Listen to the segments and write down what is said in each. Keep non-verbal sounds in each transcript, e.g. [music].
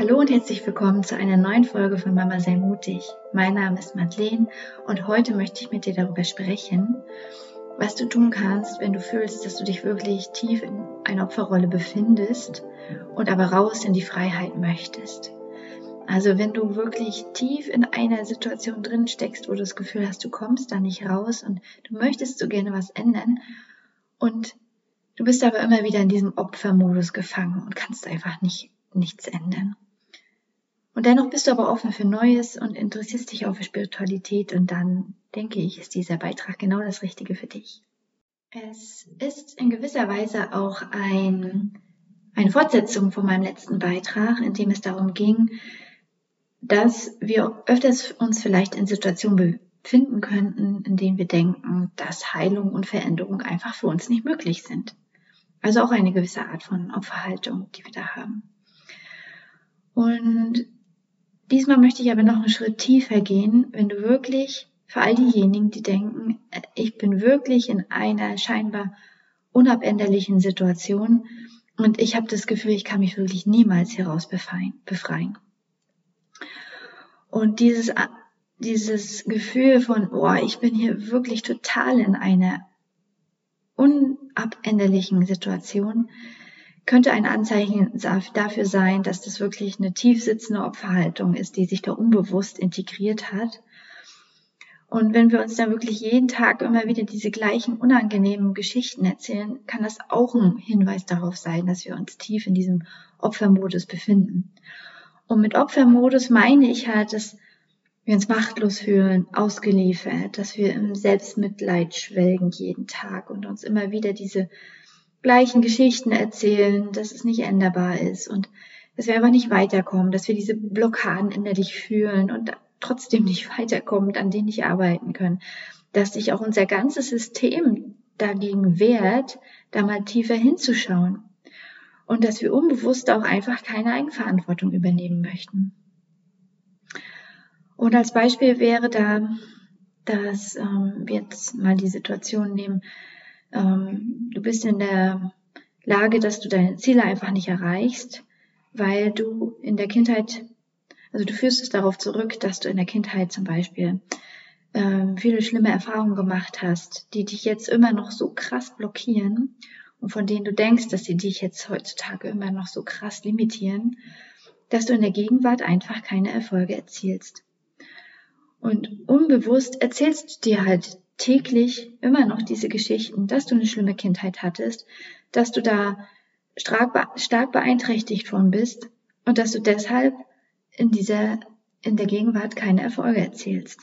Hallo und herzlich willkommen zu einer neuen Folge von Mama sei mutig. Mein Name ist Madeleine und heute möchte ich mit dir darüber sprechen, was du tun kannst, wenn du fühlst, dass du dich wirklich tief in einer Opferrolle befindest und aber raus in die Freiheit möchtest. Also wenn du wirklich tief in einer Situation drin steckst, wo du das Gefühl hast, du kommst da nicht raus und du möchtest so gerne was ändern und du bist aber immer wieder in diesem Opfermodus gefangen und kannst einfach nicht nichts ändern. Und dennoch bist du aber offen für Neues und interessierst dich auch für Spiritualität und dann denke ich, ist dieser Beitrag genau das Richtige für dich. Es ist in gewisser Weise auch ein, eine Fortsetzung von meinem letzten Beitrag, in dem es darum ging, dass wir öfters uns vielleicht in Situationen befinden könnten, in denen wir denken, dass Heilung und Veränderung einfach für uns nicht möglich sind. Also auch eine gewisse Art von Opferhaltung, die wir da haben. Und diesmal möchte ich aber noch einen Schritt tiefer gehen, wenn du wirklich für all diejenigen, die denken, ich bin wirklich in einer scheinbar unabänderlichen Situation und ich habe das Gefühl, ich kann mich wirklich niemals hieraus befreien. Und dieses, dieses Gefühl von, oh, ich bin hier wirklich total in einer unabänderlichen Situation, könnte ein Anzeichen dafür sein, dass das wirklich eine tief sitzende Opferhaltung ist, die sich da unbewusst integriert hat. Und wenn wir uns dann wirklich jeden Tag immer wieder diese gleichen unangenehmen Geschichten erzählen, kann das auch ein Hinweis darauf sein, dass wir uns tief in diesem Opfermodus befinden. Und mit Opfermodus meine ich halt, dass wir uns machtlos fühlen, ausgeliefert, dass wir im Selbstmitleid schwelgen jeden Tag und uns immer wieder diese gleichen Geschichten erzählen, dass es nicht änderbar ist und dass wir einfach nicht weiterkommen, dass wir diese Blockaden innerlich fühlen und trotzdem nicht [laughs] weiterkommen an denen nicht arbeiten können, dass sich auch unser ganzes System dagegen wehrt, da mal tiefer hinzuschauen und dass wir unbewusst auch einfach keine Eigenverantwortung übernehmen möchten. Und als Beispiel wäre da, dass ähm, wir jetzt mal die Situation nehmen, ähm, du bist in der Lage, dass du deine Ziele einfach nicht erreichst, weil du in der Kindheit, also du führst es darauf zurück, dass du in der Kindheit zum Beispiel ähm, viele schlimme Erfahrungen gemacht hast, die dich jetzt immer noch so krass blockieren und von denen du denkst, dass sie dich jetzt heutzutage immer noch so krass limitieren, dass du in der Gegenwart einfach keine Erfolge erzielst. Und unbewusst erzählst du dir halt täglich immer noch diese Geschichten, dass du eine schlimme Kindheit hattest, dass du da stark, beeinträchtigt worden bist und dass du deshalb in dieser, in der Gegenwart keine Erfolge erzielst.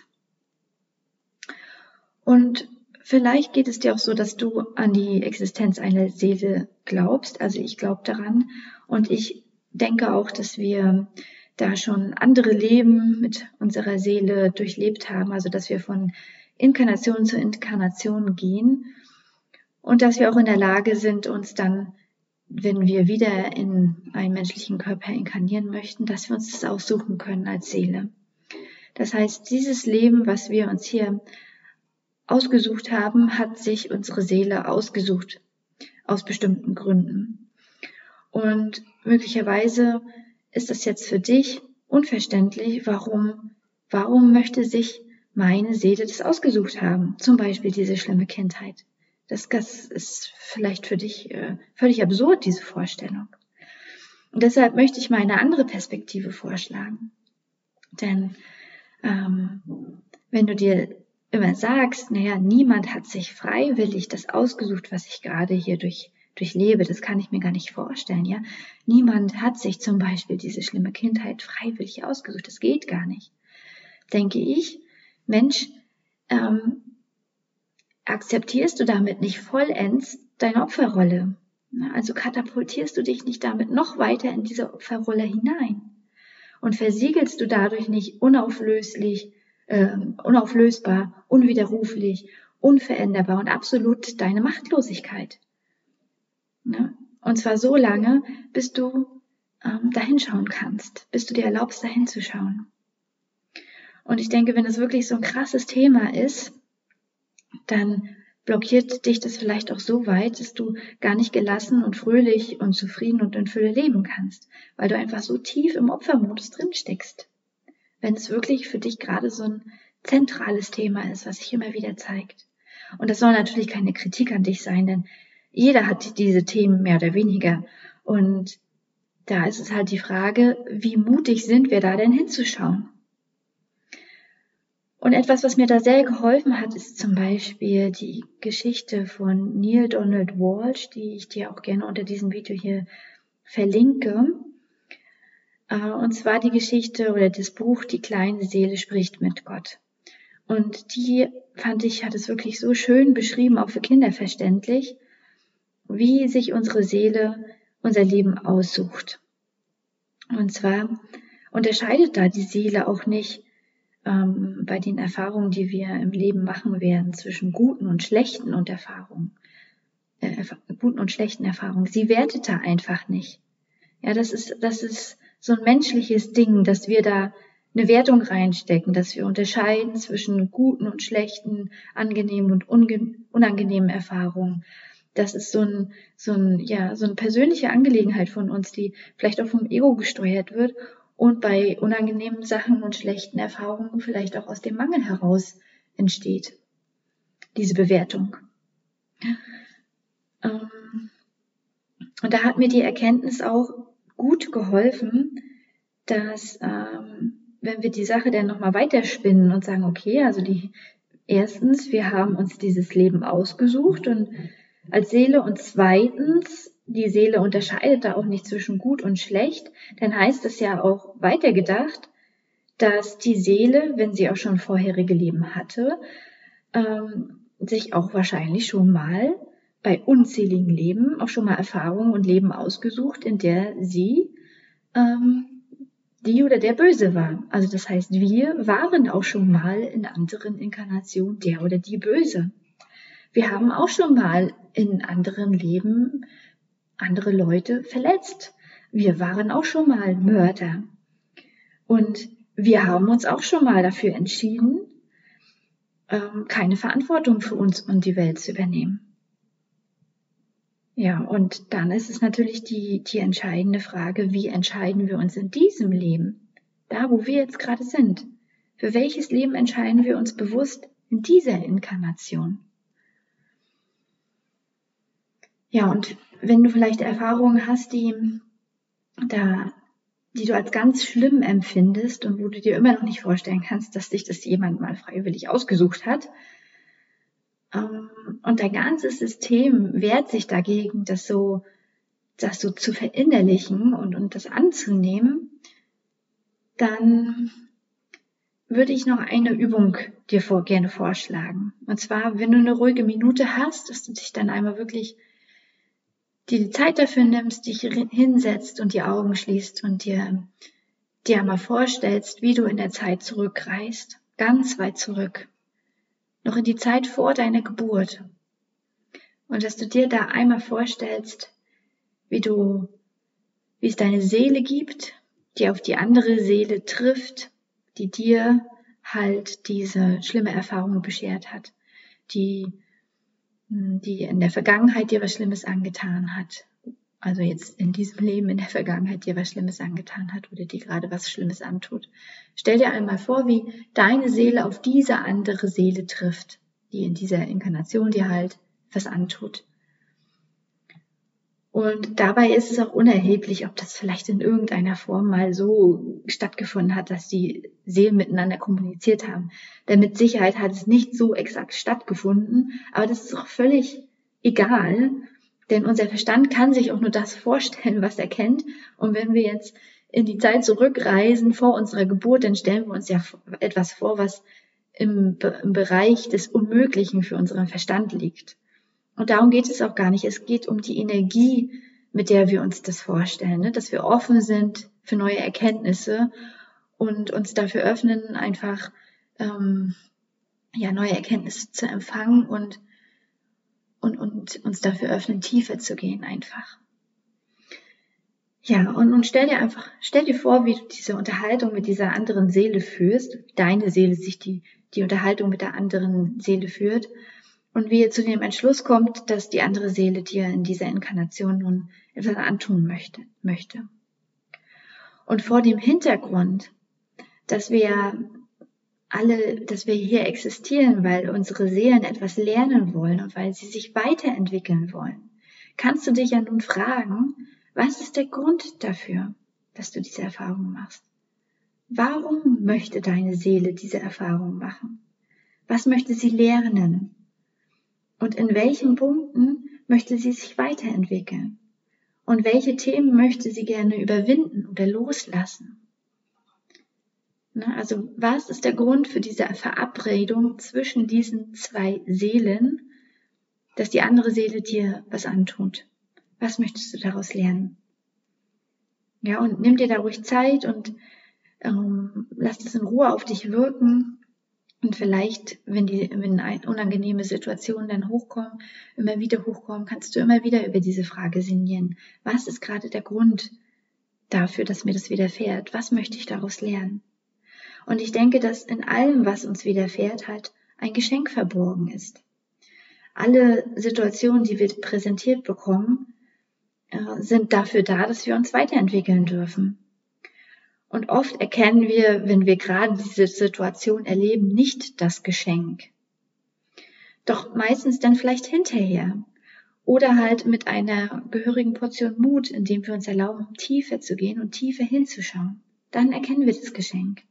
Und vielleicht geht es dir auch so, dass du an die Existenz einer Seele glaubst. Also ich glaube daran und ich denke auch, dass wir da schon andere Leben mit unserer Seele durchlebt haben, also dass wir von Inkarnation zu Inkarnation gehen und dass wir auch in der Lage sind, uns dann, wenn wir wieder in einen menschlichen Körper inkarnieren möchten, dass wir uns das aussuchen können als Seele. Das heißt, dieses Leben, was wir uns hier ausgesucht haben, hat sich unsere Seele ausgesucht aus bestimmten Gründen. Und möglicherweise ist es jetzt für dich unverständlich, warum, warum möchte sich meine Seele das ausgesucht haben. Zum Beispiel diese schlimme Kindheit. Das, das ist vielleicht für dich äh, völlig absurd, diese Vorstellung. Und deshalb möchte ich mal eine andere Perspektive vorschlagen. Denn ähm, wenn du dir immer sagst, naja, niemand hat sich freiwillig das ausgesucht, was ich gerade hier durch, durchlebe, das kann ich mir gar nicht vorstellen, ja. Niemand hat sich zum Beispiel diese schlimme Kindheit freiwillig ausgesucht, das geht gar nicht. Denke ich, Mensch, ähm, akzeptierst du damit nicht vollends deine Opferrolle? Also katapultierst du dich nicht damit noch weiter in diese Opferrolle hinein? Und versiegelst du dadurch nicht unauflöslich, äh, unauflösbar, unwiderruflich, unveränderbar und absolut deine Machtlosigkeit? Ne? Und zwar so lange, bis du ähm, dahinschauen kannst, bis du dir erlaubst, dahin zu schauen. Und ich denke, wenn es wirklich so ein krasses Thema ist, dann blockiert dich das vielleicht auch so weit, dass du gar nicht gelassen und fröhlich und zufrieden und in Fülle leben kannst, weil du einfach so tief im Opfermodus drin steckst. Wenn es wirklich für dich gerade so ein zentrales Thema ist, was sich immer wieder zeigt. Und das soll natürlich keine Kritik an dich sein, denn jeder hat diese Themen mehr oder weniger. Und da ist es halt die Frage, wie mutig sind wir da denn hinzuschauen? Und etwas, was mir da sehr geholfen hat, ist zum Beispiel die Geschichte von Neil Donald Walsh, die ich dir auch gerne unter diesem Video hier verlinke. Äh, und zwar die Geschichte oder das Buch Die kleine Seele spricht mit Gott. Und die fand ich, hat es wirklich so schön beschrieben, auch für Kinder verständlich, wie sich unsere Seele unser Leben aussucht. Und zwar unterscheidet da die Seele auch nicht ähm, bei den Erfahrungen, die wir im Leben machen werden, zwischen guten und schlechten und Erfahrungen, äh, guten und schlechten Erfahrungen. Sie wertet da einfach nicht. Ja, das ist, das ist so ein menschliches Ding, dass wir da eine Wertung reinstecken, dass wir unterscheiden zwischen guten und schlechten, angenehmen und unangenehmen Erfahrungen. Das ist so ein, so ein, ja, so eine persönliche Angelegenheit von uns, die vielleicht auch vom Ego gesteuert wird und bei unangenehmen Sachen und schlechten Erfahrungen vielleicht auch aus dem Mangel heraus entsteht. Diese Bewertung. Ähm, und da hat mir die Erkenntnis auch gut geholfen, dass ähm, wenn wir die Sache dann nochmal weiterspinnen und sagen, okay, also die erstens, wir haben uns dieses Leben ausgesucht und als Seele und zweitens, die Seele unterscheidet da auch nicht zwischen gut und schlecht, dann heißt es ja auch weitergedacht, dass die Seele, wenn sie auch schon vorherige Leben hatte, ähm, sich auch wahrscheinlich schon mal bei unzähligen Leben auch schon mal Erfahrungen und Leben ausgesucht, in der sie ähm, die oder der Böse war. Also das heißt, wir waren auch schon mal in anderen Inkarnationen der oder die Böse. Wir haben auch schon mal in anderen Leben andere Leute verletzt. Wir waren auch schon mal Mörder. Und wir haben uns auch schon mal dafür entschieden, ähm, keine Verantwortung für uns und die Welt zu übernehmen. Ja, und dann ist es natürlich die, die entscheidende Frage, wie entscheiden wir uns in diesem Leben? Da, wo wir jetzt gerade sind. Für welches Leben entscheiden wir uns bewusst in dieser Inkarnation? Ja, und wenn du vielleicht Erfahrungen hast, die da, die du als ganz schlimm empfindest und wo du dir immer noch nicht vorstellen kannst, dass dich das jemand mal freiwillig ausgesucht hat, ähm, und dein ganzes System wehrt sich dagegen, das so, das so zu verinnerlichen und, und das anzunehmen, dann würde ich noch eine Übung dir vor, gerne vorschlagen. Und zwar, wenn du eine ruhige Minute hast, dass du dich dann einmal wirklich dir die Zeit dafür nimmst, dich hinsetzt und die Augen schließt und dir, dir einmal vorstellst, wie du in der Zeit zurückreist, ganz weit zurück noch in die Zeit vor deiner Geburt. Und dass du dir da einmal vorstellst, wie du, wie es deine Seele gibt, die auf die andere Seele trifft, die dir halt diese schlimme Erfahrung beschert hat, die, die in der Vergangenheit dir was Schlimmes angetan hat also jetzt in diesem Leben, in der Vergangenheit dir was Schlimmes angetan hat oder dir gerade was Schlimmes antut. Stell dir einmal vor, wie deine Seele auf diese andere Seele trifft, die in dieser Inkarnation dir halt was antut. Und dabei ist es auch unerheblich, ob das vielleicht in irgendeiner Form mal so stattgefunden hat, dass die Seelen miteinander kommuniziert haben. Denn mit Sicherheit hat es nicht so exakt stattgefunden, aber das ist auch völlig egal, denn unser Verstand kann sich auch nur das vorstellen, was er kennt. Und wenn wir jetzt in die Zeit zurückreisen vor unserer Geburt, dann stellen wir uns ja etwas vor, was im, im Bereich des Unmöglichen für unseren Verstand liegt. Und darum geht es auch gar nicht. Es geht um die Energie, mit der wir uns das vorstellen, ne? dass wir offen sind für neue Erkenntnisse und uns dafür öffnen, einfach ähm, ja neue Erkenntnisse zu empfangen und und, und uns dafür öffnen, tiefer zu gehen einfach. Ja, und, und stell dir einfach, stell dir vor, wie du diese Unterhaltung mit dieser anderen Seele führst, deine Seele sich die, die Unterhaltung mit der anderen Seele führt. und wie ihr zu dem Entschluss kommt, dass die andere Seele dir in dieser Inkarnation nun etwas antun möchte. möchte. Und vor dem Hintergrund, dass wir alle, dass wir hier existieren, weil unsere Seelen etwas lernen wollen und weil sie sich weiterentwickeln wollen, kannst du dich ja nun fragen, was ist der Grund dafür, dass du diese Erfahrung machst? Warum möchte deine Seele diese Erfahrung machen? Was möchte sie lernen? Und in welchen Punkten möchte sie sich weiterentwickeln? Und welche Themen möchte sie gerne überwinden oder loslassen? Na, also was ist der Grund für diese Verabredung zwischen diesen zwei Seelen, dass die andere Seele dir was antut? Was möchtest du daraus lernen? Ja, und nimm dir da ruhig Zeit und ähm, lass es in Ruhe auf dich wirken und vielleicht, wenn die, wenn unangenehme Situationen dann hochkommen, immer wieder hochkommen, kannst du immer wieder über diese Frage sinnieren. Was ist gerade der Grund dafür, dass mir das widerfährt? Was möchte ich daraus lernen? Und ich denke, dass in allem, was uns widerfährt, halt ein Geschenk verborgen ist. Alle Situationen, die wir präsentiert bekommen, äh, sind dafür da, dass wir uns weiterentwickeln dürfen. Und oft erkennen wir, wenn wir gerade diese Situation erleben, nicht das Geschenk. Doch meistens dann vielleicht hinterher. Oder halt mit einer gehörigen Portion Mut, indem wir uns erlauben, tiefer zu gehen und tiefer hinzuschauen. Dann erkennen wir das Geschenk.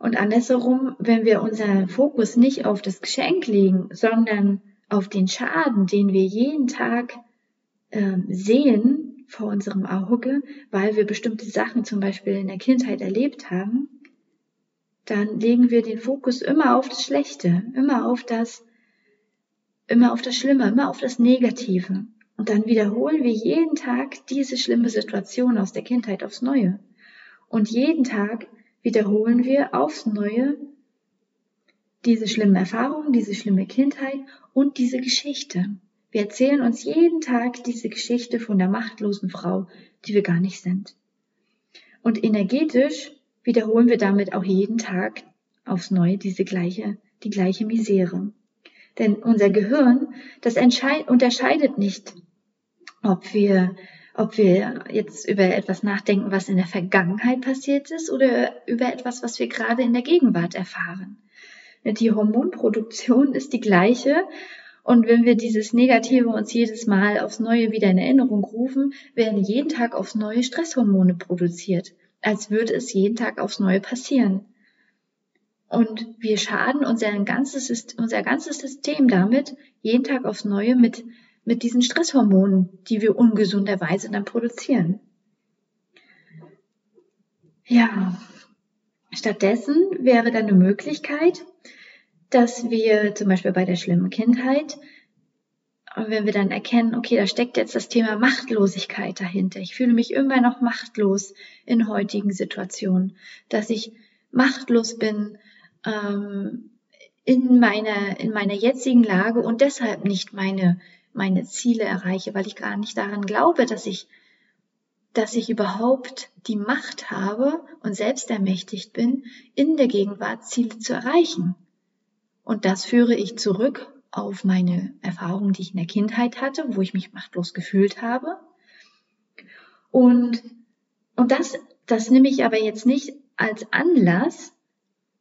Und andersherum, wenn wir unseren Fokus nicht auf das Geschenk legen, sondern auf den Schaden, den wir jeden Tag äh, sehen, vor unserem Auge, weil wir bestimmte Sachen zum Beispiel in der Kindheit erlebt haben, dann legen wir den Fokus immer auf das Schlechte, immer auf das, immer auf das Schlimme, immer auf das Negative. Und dann wiederholen wir jeden Tag diese schlimme Situation aus der Kindheit aufs Neue. Und jeden Tag wiederholen wir aufs Neue diese schlimmen Erfahrungen, diese schlimme Kindheit und diese Geschichte. Wir erzählen uns jeden Tag diese Geschichte von der machtlosen Frau, die wir gar nicht sind. Und energetisch wiederholen wir damit auch jeden Tag aufs Neue diese gleiche, die gleiche Misere. Denn unser Gehirn, das unterscheidet nicht, ob wir, ob wir jetzt über etwas nachdenken, was in der Vergangenheit passiert ist oder über etwas, was wir gerade in der Gegenwart erfahren. Die Hormonproduktion ist die gleiche und wenn wir dieses Negative uns jedes Mal aufs Neue wieder in Erinnerung rufen, werden jeden Tag aufs Neue Stresshormone produziert, als würde es jeden Tag aufs Neue passieren. Und wir schaden unser ganzes, System damit, jeden Tag aufs Neue mit, mit diesen Stresshormonen, die wir ungesunderweise dann produzieren. Ja, stattdessen wäre dann eine Möglichkeit, dass wir zum Beispiel bei der schlimmen Kindheit, wenn wir dann erkennen, okay, da steckt jetzt das Thema Machtlosigkeit dahinter. Ich fühle mich immer noch machtlos in heutigen Situationen, dass ich machtlos bin ähm, in meiner in meiner jetzigen Lage und deshalb nicht meine meine Ziele erreiche, weil ich gar nicht daran glaube, dass ich dass ich überhaupt die Macht habe und selbst ermächtigt bin, in der Gegenwart Ziele zu erreichen. Und das führe ich zurück auf meine Erfahrungen, die ich in der Kindheit hatte, wo ich mich machtlos gefühlt habe. Und, und das, das nehme ich aber jetzt nicht als Anlass,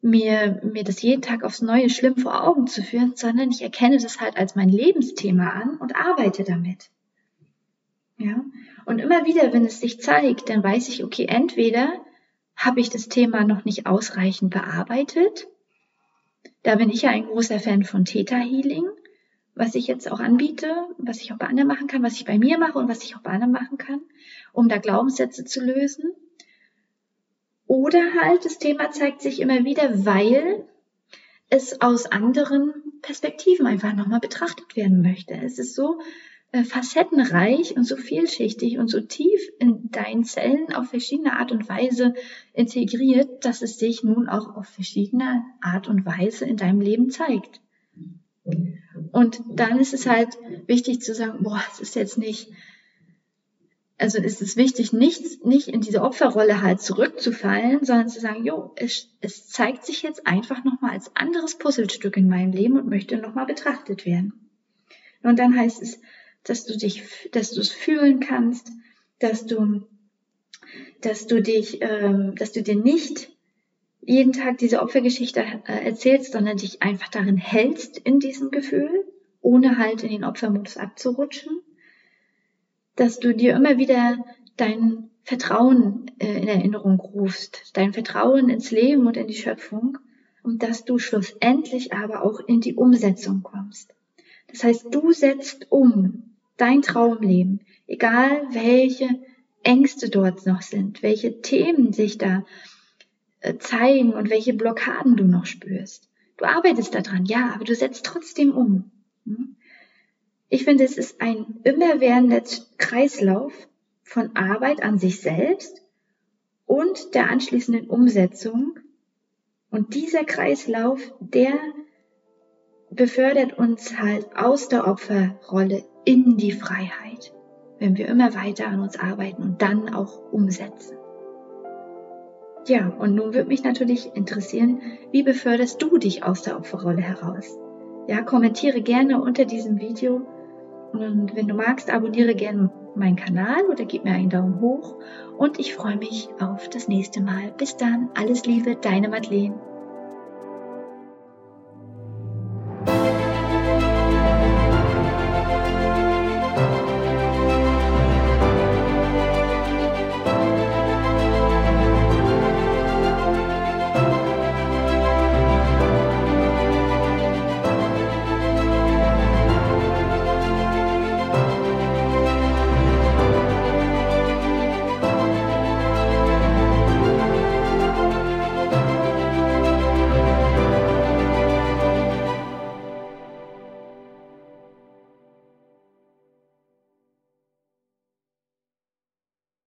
mir, mir das jeden Tag aufs Neue schlimm vor Augen zu führen, sondern ich erkenne das halt als mein Lebensthema an und arbeite damit. Ja. Und immer wieder, wenn es sich zeigt, dann weiß ich, okay, entweder habe ich das Thema noch nicht ausreichend bearbeitet da bin ich ja ein großer Fan von Theta Healing, was ich jetzt auch anbiete, was ich auch bei anderen machen kann, was ich bei mir mache und was ich auch bei anderen machen kann, um da Glaubenssätze zu lösen. Oder halt, das Thema zeigt sich immer wieder, weil es aus anderen Perspektiven einfach nochmal betrachtet werden möchte. Es ist so äh, facettenreich und so vielschichtig und so tief in deinen Zellen auf verschiedene Art und Weise integriert, dass es sich nun auch auf verschiedene Art und Weise in deinem Leben zeigt. Und dann ist es halt wichtig zu sagen, boah, es ist jetzt nicht, also ist es wichtig, nicht, nicht in diese Opferrolle halt zurückzufallen, sondern zu sagen, jo, es, es zeigt sich jetzt einfach nochmal als anderes Puzzlestück in meinem Leben und möchte nochmal betrachtet werden. Und dann heißt es, dass du dich, dass du es fühlen kannst, dass du, dass du dich, ähm, dass du dir nicht jeden Tag diese Opfergeschichte äh, erzählst, sondern dich einfach darin hältst in diesem Gefühl, ohne halt in den Opfermodus abzurutschen dass du dir immer wieder dein Vertrauen äh, in Erinnerung rufst, dein Vertrauen ins Leben und in die Schöpfung und dass du schlussendlich aber auch in die Umsetzung kommst. Das heißt, du setzt um dein Traumleben, egal welche Ängste dort noch sind, welche Themen sich da äh, zeigen und welche Blockaden du noch spürst. Du arbeitest daran, ja, aber du setzt trotzdem um. Hm? Ich finde, es ist ein immerwährender Kreislauf von Arbeit an sich selbst und der anschließenden Umsetzung. Und dieser Kreislauf, der befördert uns halt aus der Opferrolle in die Freiheit, wenn wir immer weiter an uns arbeiten und dann auch umsetzen. Ja, und nun würde mich natürlich interessieren, wie beförderst du dich aus der Opferrolle heraus? Ja, kommentiere gerne unter diesem Video und wenn du magst, abonniere gerne meinen Kanal oder gib mir einen Daumen hoch. Und ich freue mich auf das nächste Mal. Bis dann, alles Liebe, deine Madeleine.